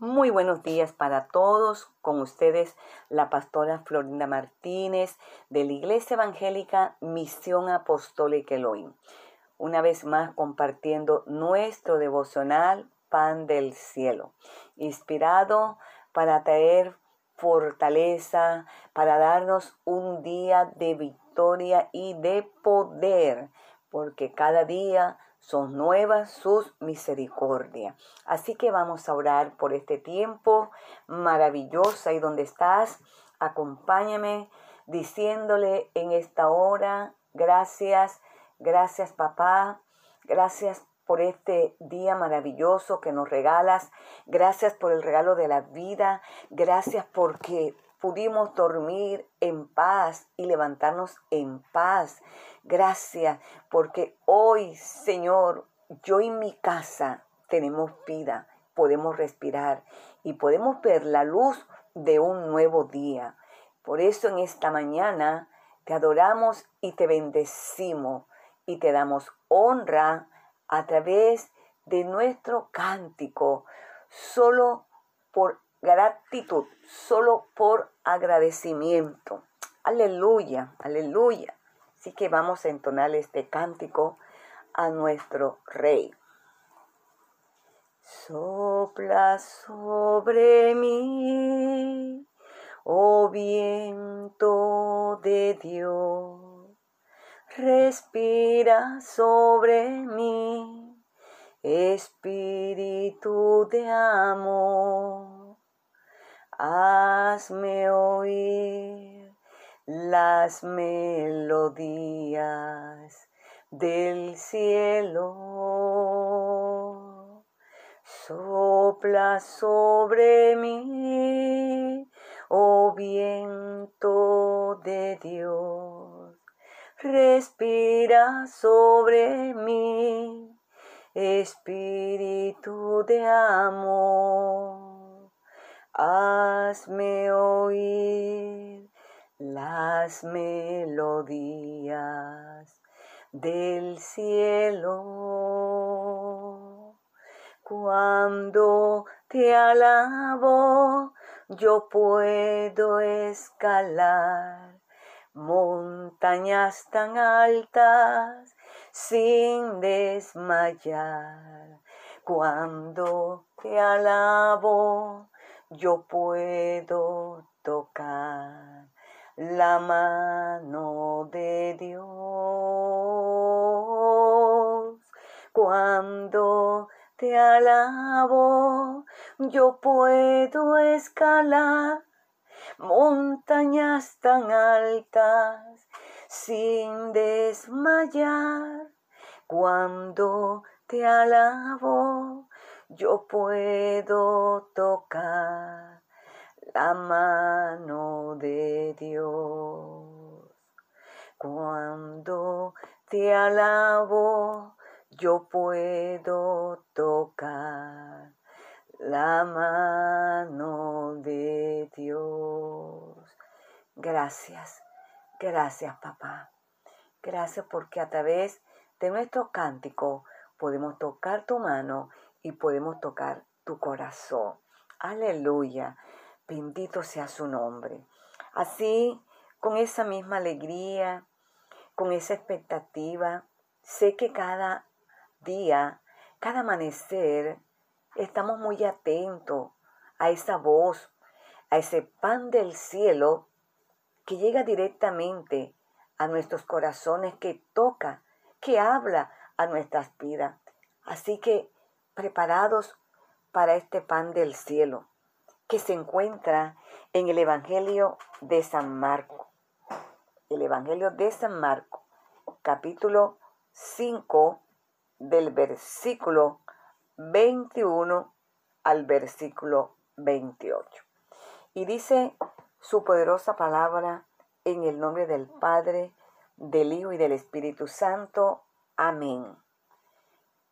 Muy buenos días para todos. Con ustedes la pastora Florinda Martínez de la Iglesia Evangélica Misión Apostólica Elohim. Una vez más compartiendo nuestro devocional Pan del Cielo, inspirado para traer fortaleza, para darnos un día de victoria y de poder, porque cada día son nuevas sus misericordias. Así que vamos a orar por este tiempo maravilloso y donde estás, acompáñame diciéndole en esta hora, gracias, gracias papá, gracias por este día maravilloso que nos regalas, gracias por el regalo de la vida, gracias porque pudimos dormir en paz y levantarnos en paz. Gracias, porque hoy, Señor, yo y mi casa tenemos vida, podemos respirar y podemos ver la luz de un nuevo día. Por eso en esta mañana te adoramos y te bendecimos y te damos honra a través de nuestro cántico, solo por gratitud, solo por agradecimiento. Aleluya, aleluya. Así que vamos a entonar este cántico a nuestro Rey. Sopla sobre mí, oh viento de Dios, respira sobre mí, espíritu de amor hazme oír las melodías del cielo. Sopla sobre mí, oh viento de Dios. Respira sobre mí, espíritu de amor hazme oír las melodías del cielo. Cuando te alabo, yo puedo escalar montañas tan altas sin desmayar. Cuando te alabo, yo puedo tocar la mano de Dios. Cuando te alabo, yo puedo escalar montañas tan altas sin desmayar. Cuando te alabo, yo puedo tocar la mano de Dios. Cuando te alabo, yo puedo tocar la mano de Dios. Gracias, gracias papá. Gracias porque a través de nuestro cántico podemos tocar tu mano y podemos tocar tu corazón. Aleluya. Bendito sea su nombre. Así, con esa misma alegría, con esa expectativa, sé que cada día, cada amanecer, estamos muy atentos a esa voz, a ese pan del cielo que llega directamente a nuestros corazones, que toca, que habla a nuestras vidas. Así que preparados para este pan del cielo que se encuentra en el Evangelio de San Marco. El Evangelio de San Marco, capítulo 5, del versículo 21 al versículo 28. Y dice su poderosa palabra en el nombre del Padre, del Hijo y del Espíritu Santo. Amén.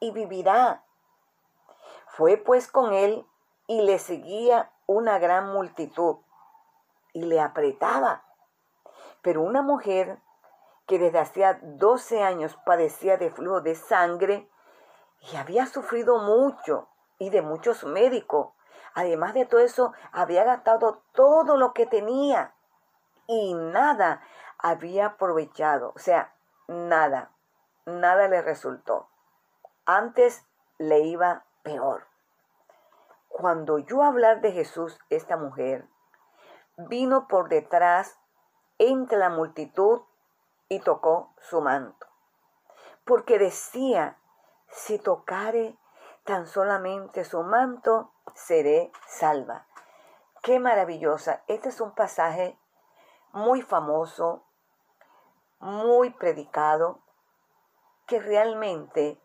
y vivirá. Fue pues con él y le seguía una gran multitud y le apretaba. Pero una mujer que desde hacía 12 años padecía de flujo de sangre y había sufrido mucho y de muchos médicos, Además de todo eso, había gastado todo lo que tenía y nada había aprovechado. O sea, nada, nada le resultó. Antes le iba peor. Cuando yo hablar de Jesús, esta mujer vino por detrás entre la multitud y tocó su manto. Porque decía, si tocare tan solamente su manto, seré salva. Qué maravillosa. Este es un pasaje muy famoso, muy predicado, que realmente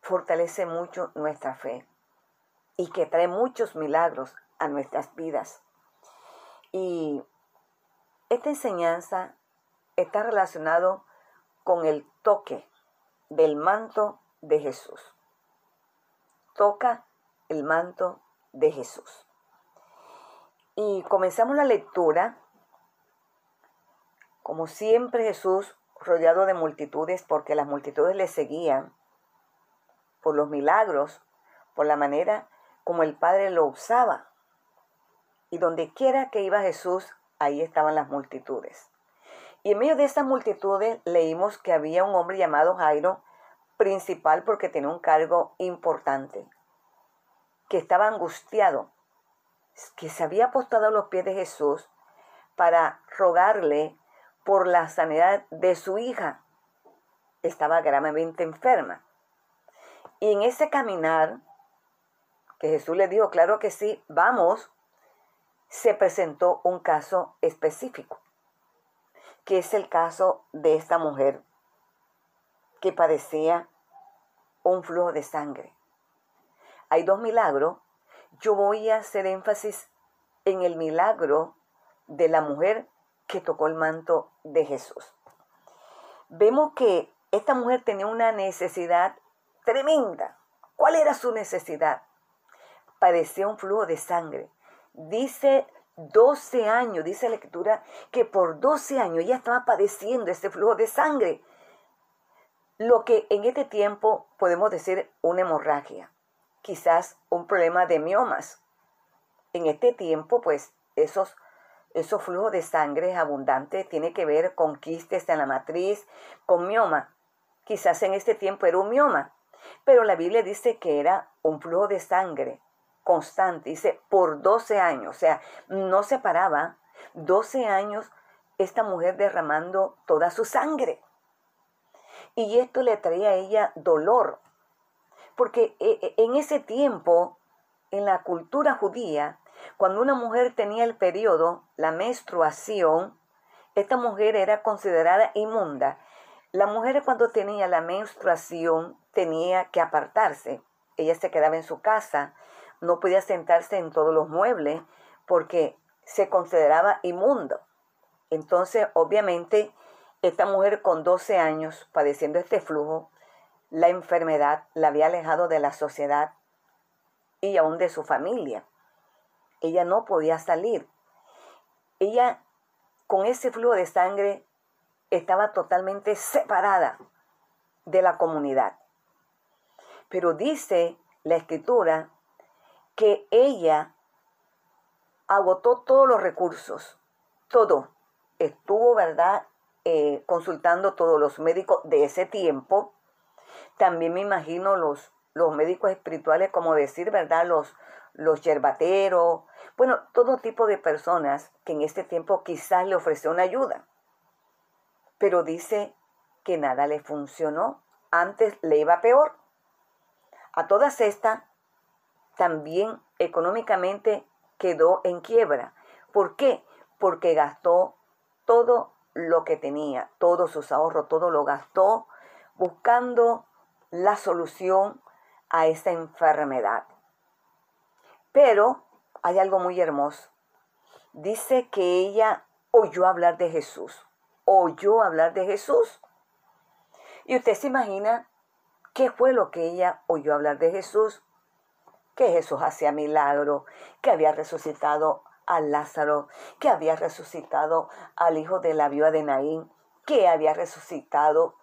fortalece mucho nuestra fe y que trae muchos milagros a nuestras vidas. Y esta enseñanza está relacionado con el toque del manto de Jesús. Toca el manto de Jesús. Y comenzamos la lectura, como siempre Jesús rodeado de multitudes, porque las multitudes le seguían por los milagros, por la manera como el Padre lo usaba. Y donde quiera que iba Jesús, ahí estaban las multitudes. Y en medio de estas multitudes leímos que había un hombre llamado Jairo, principal porque tenía un cargo importante que estaba angustiado, que se había apostado a los pies de Jesús para rogarle por la sanidad de su hija. Estaba gravemente enferma. Y en ese caminar, que Jesús le dijo, claro que sí, vamos, se presentó un caso específico, que es el caso de esta mujer que padecía un flujo de sangre hay dos milagros, yo voy a hacer énfasis en el milagro de la mujer que tocó el manto de Jesús. Vemos que esta mujer tenía una necesidad tremenda. ¿Cuál era su necesidad? Padecía un flujo de sangre. Dice 12 años, dice la escritura, que por 12 años ella estaba padeciendo ese flujo de sangre. Lo que en este tiempo podemos decir una hemorragia quizás un problema de miomas. En este tiempo, pues esos, esos flujos de sangre abundantes tiene que ver con quistes en la matriz, con mioma. Quizás en este tiempo era un mioma, pero la Biblia dice que era un flujo de sangre constante, dice por 12 años, o sea, no se paraba, 12 años esta mujer derramando toda su sangre. Y esto le traía a ella dolor, porque eh, eh, en ese tiempo, en la cultura judía, cuando una mujer tenía el periodo, la menstruación, esta mujer era considerada inmunda. La mujer cuando tenía la menstruación tenía que apartarse. Ella se quedaba en su casa, no podía sentarse en todos los muebles porque se consideraba inmundo. Entonces, obviamente, esta mujer con 12 años padeciendo este flujo, la enfermedad la había alejado de la sociedad y aún de su familia. Ella no podía salir. Ella, con ese flujo de sangre, estaba totalmente separada de la comunidad. Pero dice la escritura que ella agotó todos los recursos, todo. Estuvo, ¿verdad?, eh, consultando todos los médicos de ese tiempo también me imagino los, los médicos espirituales, como decir, ¿verdad? Los, los yerbateros, bueno, todo tipo de personas que en este tiempo quizás le ofreció una ayuda. Pero dice que nada le funcionó, antes le iba peor. A todas estas, también económicamente quedó en quiebra. ¿Por qué? Porque gastó todo lo que tenía, todos sus ahorros, todo lo gastó buscando la solución a esta enfermedad. Pero hay algo muy hermoso. Dice que ella oyó hablar de Jesús. Oyó hablar de Jesús. Y usted se imagina qué fue lo que ella oyó hablar de Jesús. Que Jesús hacía milagro, que había resucitado a Lázaro, que había resucitado al hijo de la viuda de Naín, que había resucitado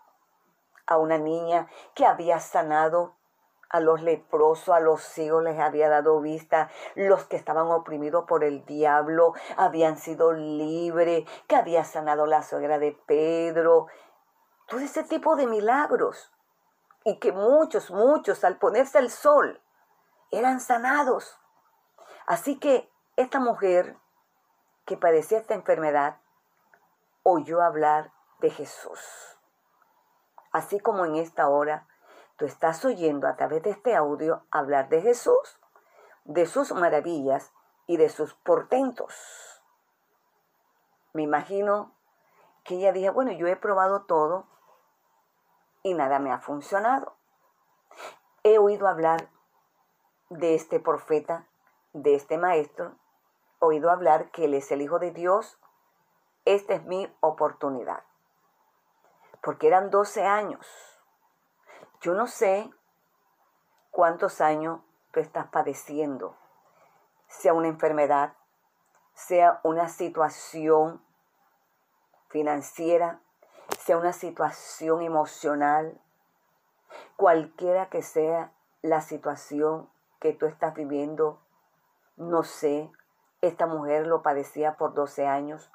a una niña, que había sanado a los leprosos, a los ciegos les había dado vista, los que estaban oprimidos por el diablo habían sido libres, que había sanado la suegra de Pedro, todo ese tipo de milagros. Y que muchos, muchos al ponerse el sol eran sanados. Así que esta mujer que padecía esta enfermedad oyó hablar de Jesús. Así como en esta hora tú estás oyendo a través de este audio hablar de Jesús, de sus maravillas y de sus portentos. Me imagino que ella dijo, bueno, yo he probado todo y nada me ha funcionado. He oído hablar de este profeta, de este maestro, he oído hablar que él es el Hijo de Dios. Esta es mi oportunidad. Porque eran 12 años yo no sé cuántos años tú estás padeciendo, sea una enfermedad, sea una situación financiera, sea una situación emocional, cualquiera que sea la situación que tú estás viviendo, no sé, esta mujer lo padecía por 12 años,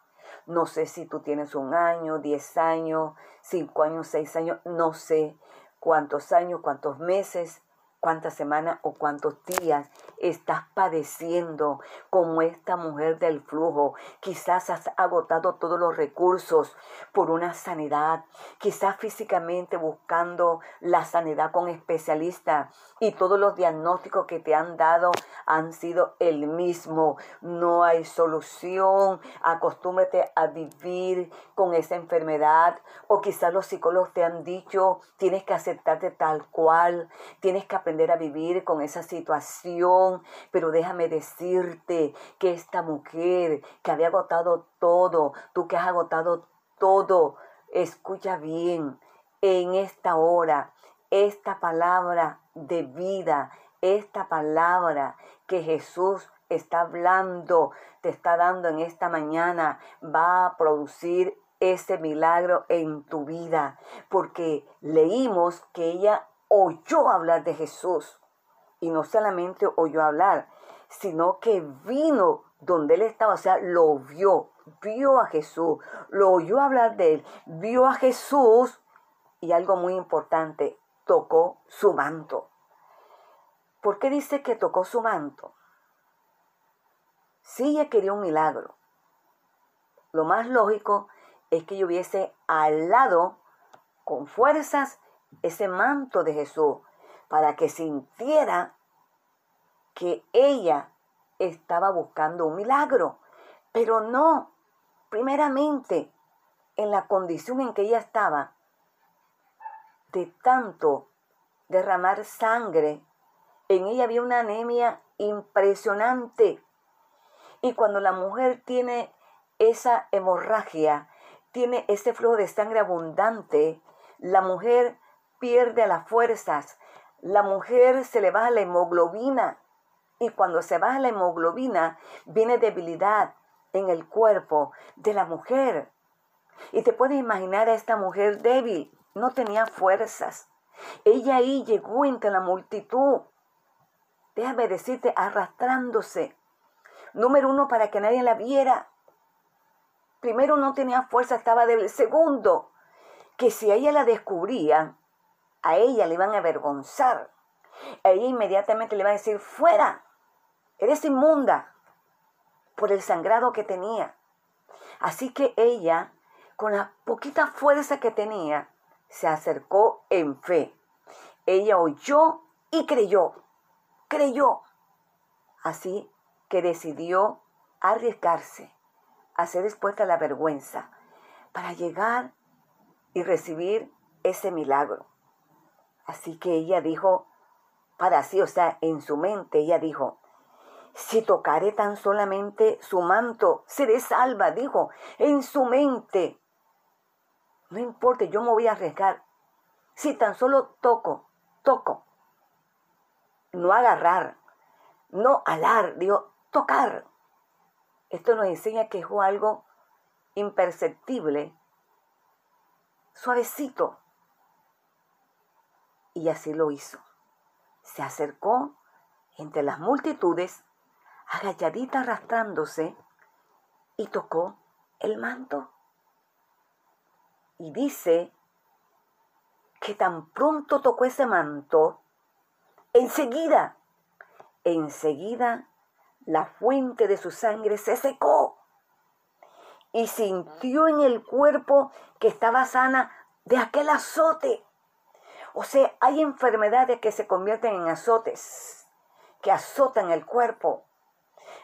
no sé si tú tienes un año, 10 años, 5 años, 6 años, no sé, cuántos años, cuántos meses, cuántas semanas o cuántos días estás padeciendo como esta mujer del flujo. Quizás has agotado todos los recursos por una sanidad, quizás físicamente buscando la sanidad con especialistas y todos los diagnósticos que te han dado han sido el mismo. No hay solución. Acostúmbrate a vivir con esa enfermedad o quizás los psicólogos te han dicho tienes que aceptarte tal cual, tienes que aprender a vivir con esa situación, pero déjame decirte que esta mujer que había agotado todo, tú que has agotado todo, escucha bien, en esta hora, esta palabra de vida, esta palabra que Jesús está hablando, te está dando en esta mañana, va a producir ese milagro en tu vida, porque leímos que ella oyó hablar de Jesús. Y no solamente oyó hablar, sino que vino donde él estaba, o sea, lo vio, vio a Jesús, lo oyó hablar de él, vio a Jesús y algo muy importante, tocó su manto. ¿Por qué dice que tocó su manto? Si ella quería un milagro, lo más lógico es que yo hubiese al lado con fuerzas ese manto de Jesús para que sintiera que ella estaba buscando un milagro. Pero no, primeramente, en la condición en que ella estaba, de tanto derramar sangre, en ella había una anemia impresionante. Y cuando la mujer tiene esa hemorragia, tiene ese flujo de sangre abundante, la mujer pierde las fuerzas, la mujer se le baja la hemoglobina y cuando se baja la hemoglobina viene debilidad en el cuerpo de la mujer. Y te puedes imaginar a esta mujer débil, no tenía fuerzas. Ella ahí llegó entre la multitud, déjame decirte, arrastrándose. Número uno, para que nadie la viera. Primero no tenía fuerza, estaba débil. Segundo, que si ella la descubría, a ella le iban a avergonzar. Ella inmediatamente le iban a decir, fuera, eres inmunda por el sangrado que tenía. Así que ella, con la poquita fuerza que tenía, se acercó en fe. Ella oyó y creyó, creyó. Así que decidió arriesgarse a ser expuesta la vergüenza para llegar y recibir ese milagro. Así que ella dijo para sí, o sea, en su mente ella dijo, Si tocaré tan solamente su manto, seré salva, dijo, en su mente. No importa, yo me voy a arriesgar. Si tan solo toco, toco. No agarrar, no alar, digo, tocar. Esto nos enseña que es algo imperceptible, suavecito. Y así lo hizo. Se acercó entre las multitudes, agacharita arrastrándose, y tocó el manto. Y dice que tan pronto tocó ese manto, enseguida, enseguida la fuente de su sangre se secó y sintió en el cuerpo que estaba sana de aquel azote. O sea, hay enfermedades que se convierten en azotes, que azotan el cuerpo.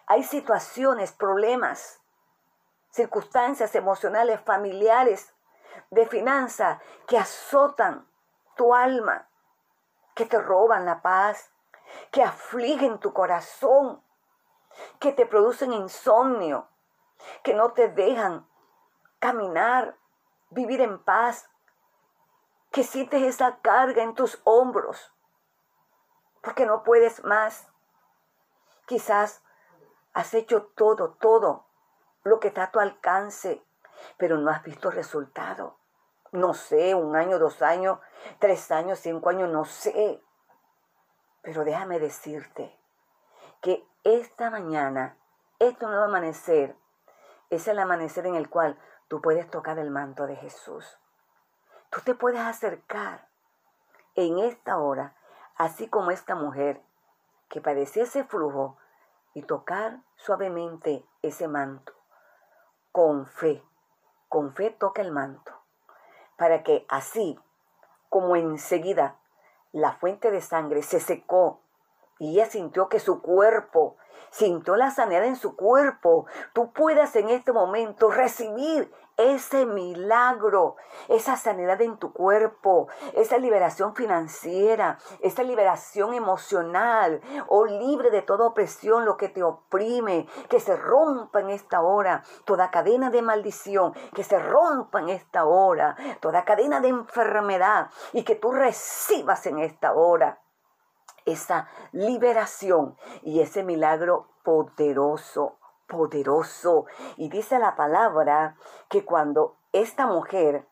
Hay situaciones, problemas, circunstancias emocionales, familiares, de finanzas que azotan tu alma, que te roban la paz, que afligen tu corazón, que te producen insomnio, que no te dejan caminar, vivir en paz, que sientes esa carga en tus hombros, porque no puedes más. Quizás has hecho todo, todo lo que está a tu alcance, pero no has visto resultado. No sé, un año, dos años, tres años, cinco años, no sé. Pero déjame decirte que esta mañana, este nuevo amanecer, es el amanecer en el cual tú puedes tocar el manto de Jesús. Tú te puedes acercar en esta hora, así como esta mujer que padecía ese flujo, y tocar suavemente ese manto. Con fe, con fe toca el manto, para que así como enseguida la fuente de sangre se secó y ella sintió que su cuerpo sintió la sanidad en su cuerpo, tú puedas en este momento recibir ese milagro, esa sanidad en tu cuerpo, esa liberación financiera, esa liberación emocional. O libre de toda opresión, lo que te oprime, que se rompa en esta hora toda cadena de maldición, que se rompa en esta hora toda cadena de enfermedad y que tú recibas en esta hora esa liberación y ese milagro poderoso, poderoso. Y dice la palabra que cuando esta mujer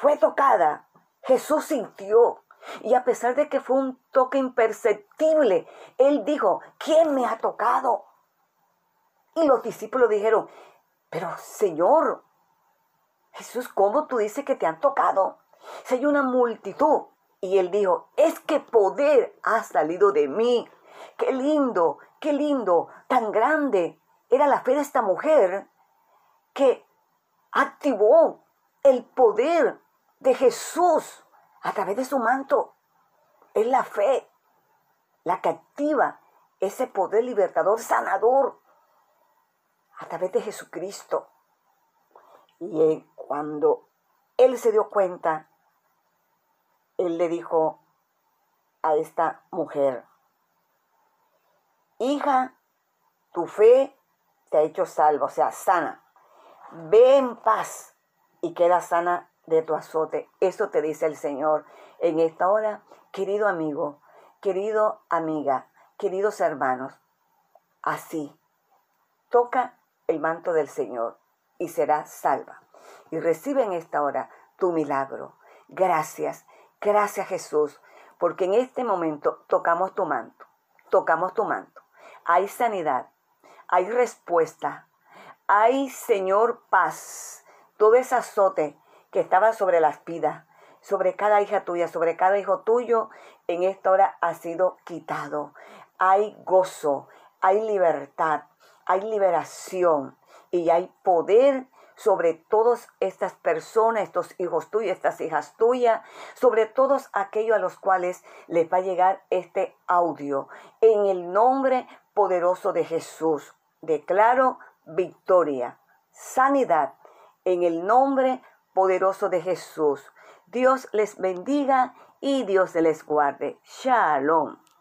fue tocada, Jesús sintió. Y a pesar de que fue un toque imperceptible, él dijo, ¿quién me ha tocado? Y los discípulos dijeron, pero Señor, Jesús, ¿cómo tú dices que te han tocado? Si hay una multitud. Y él dijo, es que poder ha salido de mí. Qué lindo, qué lindo, tan grande era la fe de esta mujer que activó el poder de Jesús a través de su manto. Es la fe la que activa ese poder libertador, sanador, a través de Jesucristo. Y cuando él se dio cuenta él le dijo a esta mujer, hija, tu fe te ha hecho salvo, o sea, sana. Ve en paz y queda sana de tu azote. Eso te dice el Señor en esta hora, querido amigo, querido amiga, queridos hermanos. Así, toca el manto del Señor y serás salva. Y recibe en esta hora tu milagro. Gracias. Gracias Jesús, porque en este momento tocamos tu manto, tocamos tu manto. Hay sanidad, hay respuesta, hay Señor paz. Todo ese azote que estaba sobre las vidas, sobre cada hija tuya, sobre cada hijo tuyo, en esta hora ha sido quitado. Hay gozo, hay libertad, hay liberación y hay poder sobre todas estas personas, estos hijos tuyos, estas hijas tuyas, sobre todos aquellos a los cuales les va a llegar este audio. En el nombre poderoso de Jesús, declaro victoria, sanidad, en el nombre poderoso de Jesús. Dios les bendiga y Dios les guarde. Shalom.